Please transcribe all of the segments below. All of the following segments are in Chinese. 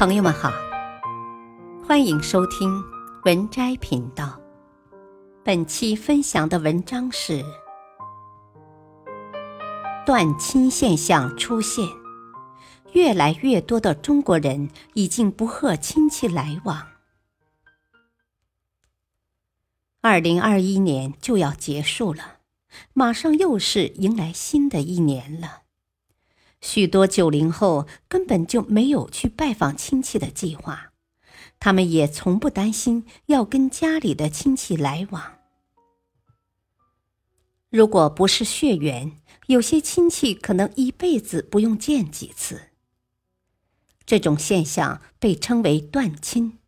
朋友们好，欢迎收听文摘频道。本期分享的文章是：断亲现象出现，越来越多的中国人已经不和亲戚来往。二零二一年就要结束了，马上又是迎来新的一年了。许多九零后根本就没有去拜访亲戚的计划，他们也从不担心要跟家里的亲戚来往。如果不是血缘，有些亲戚可能一辈子不用见几次。这种现象被称为断亲，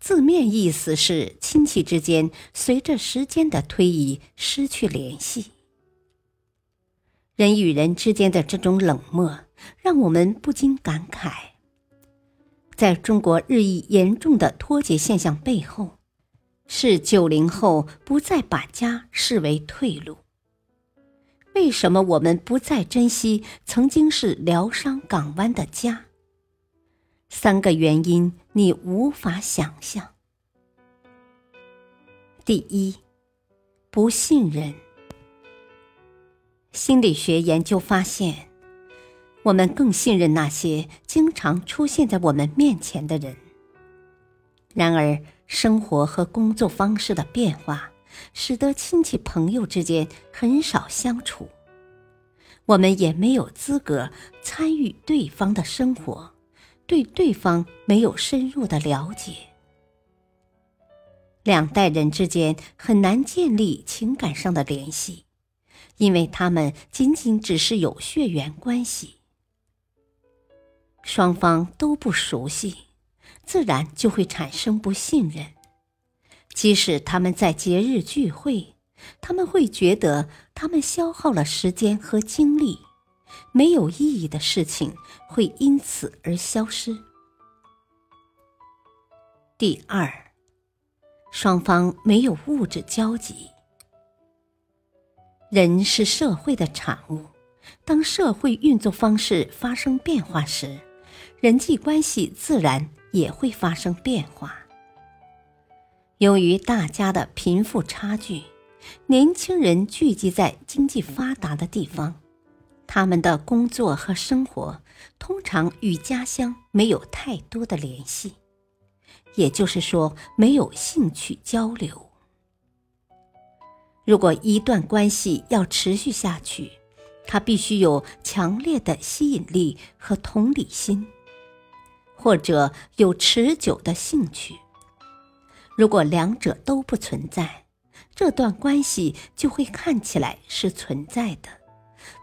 字面意思是亲戚之间随着时间的推移失去联系。人与人之间的这种冷漠，让我们不禁感慨：在中国日益严重的脱节现象背后，是九零后不再把家视为退路。为什么我们不再珍惜曾经是疗伤港湾的家？三个原因你无法想象。第一，不信任。心理学研究发现，我们更信任那些经常出现在我们面前的人。然而，生活和工作方式的变化，使得亲戚朋友之间很少相处，我们也没有资格参与对方的生活，对对方没有深入的了解。两代人之间很难建立情感上的联系。因为他们仅仅只是有血缘关系，双方都不熟悉，自然就会产生不信任。即使他们在节日聚会，他们会觉得他们消耗了时间和精力，没有意义的事情会因此而消失。第二，双方没有物质交集。人是社会的产物，当社会运作方式发生变化时，人际关系自然也会发生变化。由于大家的贫富差距，年轻人聚集在经济发达的地方，他们的工作和生活通常与家乡没有太多的联系，也就是说，没有兴趣交流。如果一段关系要持续下去，它必须有强烈的吸引力和同理心，或者有持久的兴趣。如果两者都不存在，这段关系就会看起来是存在的，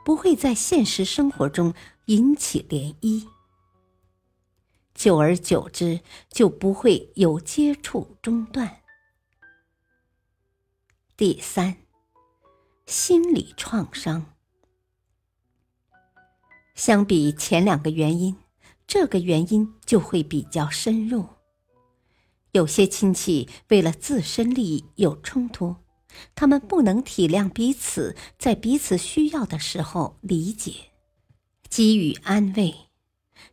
不会在现实生活中引起涟漪。久而久之，就不会有接触中断。第三，心理创伤。相比前两个原因，这个原因就会比较深入。有些亲戚为了自身利益有冲突，他们不能体谅彼此在彼此需要的时候理解、给予安慰，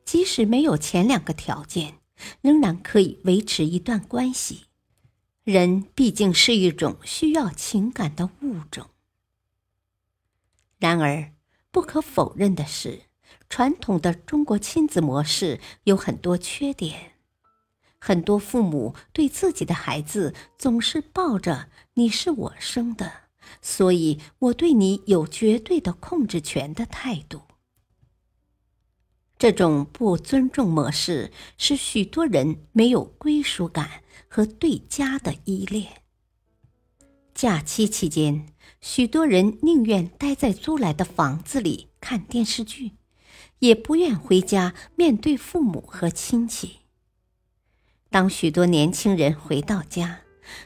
即使没有前两个条件，仍然可以维持一段关系。人毕竟是一种需要情感的物种。然而，不可否认的是，传统的中国亲子模式有很多缺点。很多父母对自己的孩子总是抱着“你是我生的，所以我对你有绝对的控制权”的态度。这种不尊重模式，使许多人没有归属感。和对家的依恋。假期期间，许多人宁愿待在租来的房子里看电视剧，也不愿回家面对父母和亲戚。当许多年轻人回到家，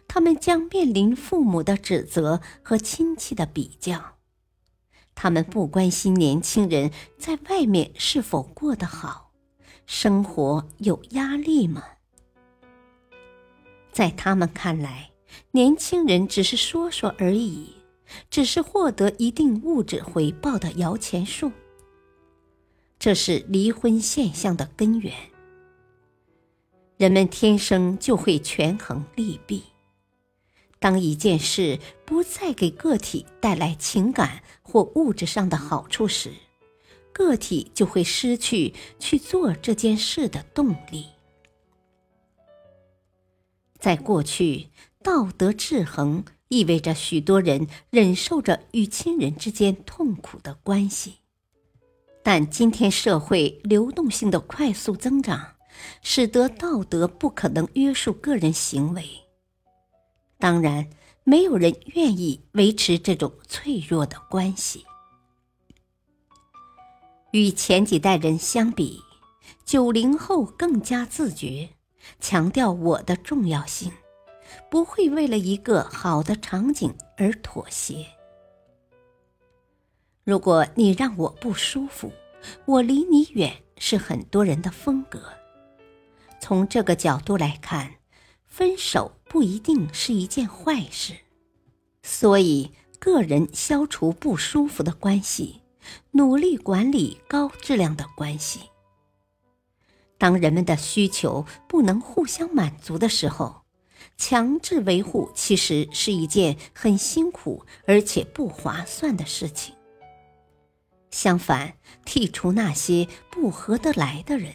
他们将面临父母的指责和亲戚的比较。他们不关心年轻人在外面是否过得好，生活有压力吗？在他们看来，年轻人只是说说而已，只是获得一定物质回报的摇钱树。这是离婚现象的根源。人们天生就会权衡利弊。当一件事不再给个体带来情感或物质上的好处时，个体就会失去去做这件事的动力。在过去，道德制衡意味着许多人忍受着与亲人之间痛苦的关系，但今天社会流动性的快速增长，使得道德不可能约束个人行为。当然，没有人愿意维持这种脆弱的关系。与前几代人相比，九零后更加自觉，强调我的重要性，不会为了一个好的场景而妥协。如果你让我不舒服，我离你远是很多人的风格。从这个角度来看，分手不一定是一件坏事。所以，个人消除不舒服的关系。努力管理高质量的关系。当人们的需求不能互相满足的时候，强制维护其实是一件很辛苦而且不划算的事情。相反，剔除那些不合得来的人，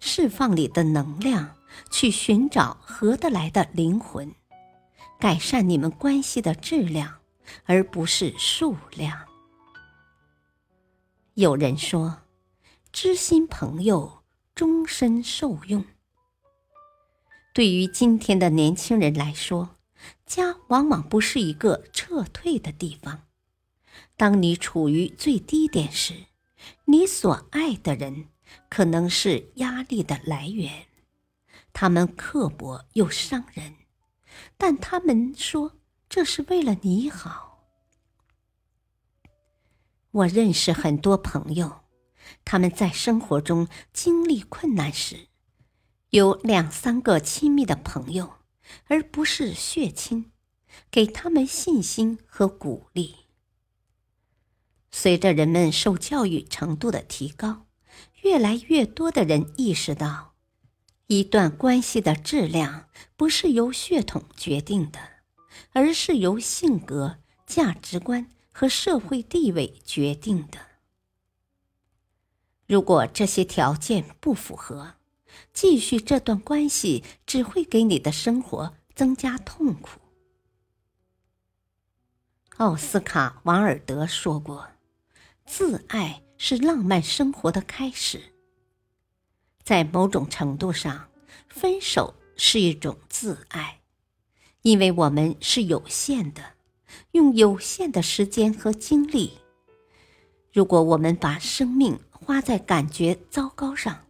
释放你的能量，去寻找合得来的灵魂，改善你们关系的质量，而不是数量。有人说，知心朋友终身受用。对于今天的年轻人来说，家往往不是一个撤退的地方。当你处于最低点时，你所爱的人可能是压力的来源。他们刻薄又伤人，但他们说这是为了你好。我认识很多朋友，他们在生活中经历困难时，有两三个亲密的朋友，而不是血亲，给他们信心和鼓励。随着人们受教育程度的提高，越来越多的人意识到，一段关系的质量不是由血统决定的，而是由性格、价值观。和社会地位决定的。如果这些条件不符合，继续这段关系只会给你的生活增加痛苦。奥斯卡·王尔德说过：“自爱是浪漫生活的开始。”在某种程度上，分手是一种自爱，因为我们是有限的。用有限的时间和精力，如果我们把生命花在感觉糟糕上，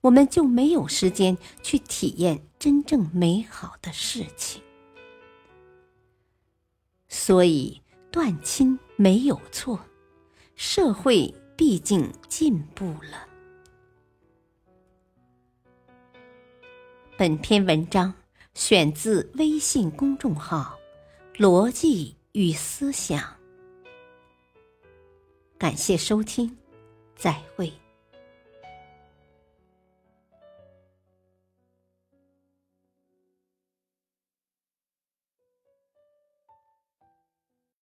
我们就没有时间去体验真正美好的事情。所以，断亲没有错，社会毕竟进步了。本篇文章选自微信公众号。逻辑与思想，感谢收听，再会。